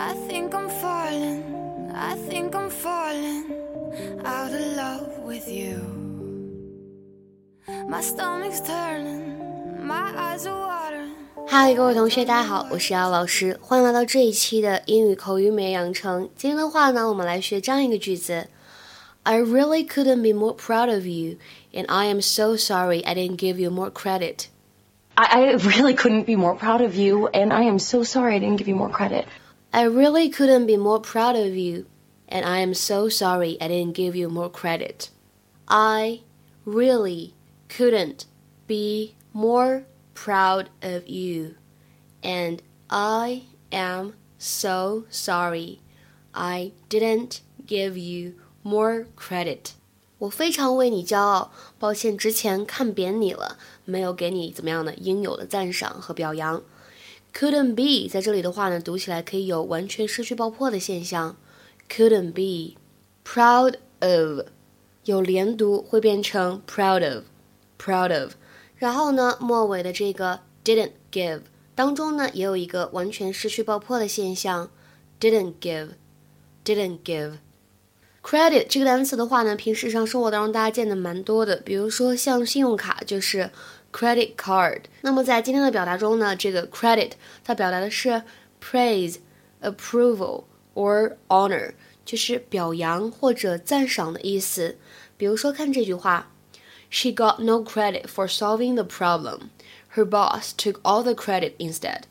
I think I'm falling, I think I'm falling out of love with you. My stomach's turning, my eyes are watering. 嗨，各位同学，大家好，我是姚老师，欢迎来到这一期的英语口语美养成。今天的话呢，我们来学这样一个句子：I really couldn't be more proud of you, and I am so sorry I didn't give you more credit. I, I really couldn't be more proud of you, and I am so sorry I didn't give you more credit. I really couldn't be more proud of you, and I am so sorry I didn't give you more credit. I really couldn't be more proud of you, and I am so sorry I didn't give you more credit. 我非常为你骄傲，抱歉之前看扁你了，没有给你怎么样的应有的赞赏和表扬。 Couldn't be 在这里的话呢，读起来可以有完全失去爆破的现象。couldn't be proud of 有连读会变成 proud of proud of，然后呢，末尾的这个 didn't give 当中呢，也有一个完全失去爆破的现象，didn't give didn't give。credit 这个单词的话呢，平时日常生活当中大家见的蛮多的，比如说像信用卡就是。credit card。那么在今天的表达中呢，这个 credit 它表达的是 praise、approval or honor，就是表扬或者赞赏的意思。比如说看这句话，She got no credit for solving the problem. Her boss took all the credit instead.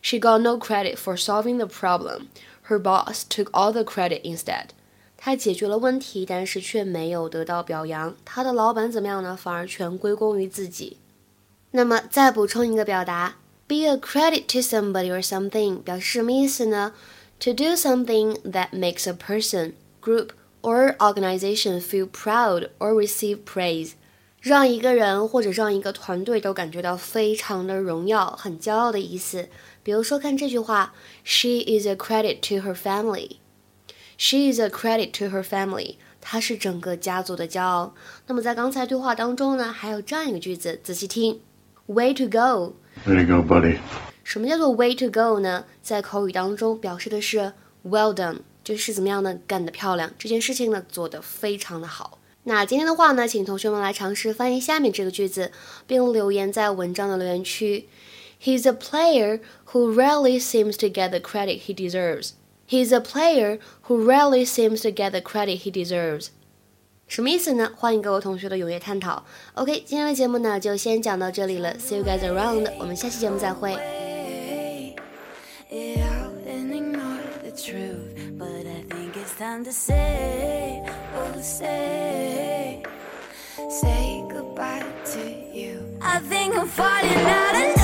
She got no credit for solving the problem. Her boss took all the credit instead. 他解决了问题，但是却没有得到表扬。他的老板怎么样呢？反而全归功于自己。那么再补充一个表达，be a credit to somebody or something，表示什么意思呢？To do something that makes a person, group or organization feel proud or receive praise，让一个人或者让一个团队都感觉到非常的荣耀、很骄傲的意思。比如说看这句话，She is a credit to her family。She is a credit to her family. 她是整个家族的骄傲。那么在刚才对话当中呢，还有这样一个句子，仔细听：Way to go. Way to go, buddy. 什么叫做 way to go 呢？在口语当中表示的是 well done，就是怎么样呢？干得漂亮，这件事情呢做得非常的好。那今天的话呢，请同学们来尝试翻译下面这个句子，并留言在文章的留言区。He's a player who rarely seems to get the credit he deserves. He's a player who rarely seems to get the credit he deserves。什么意思呢？欢迎各位同学的踊跃探讨。OK，今天的节目呢就先讲到这里了。See you guys around，我们下期节目再会。Say goodbye to you. I think I'm falling out of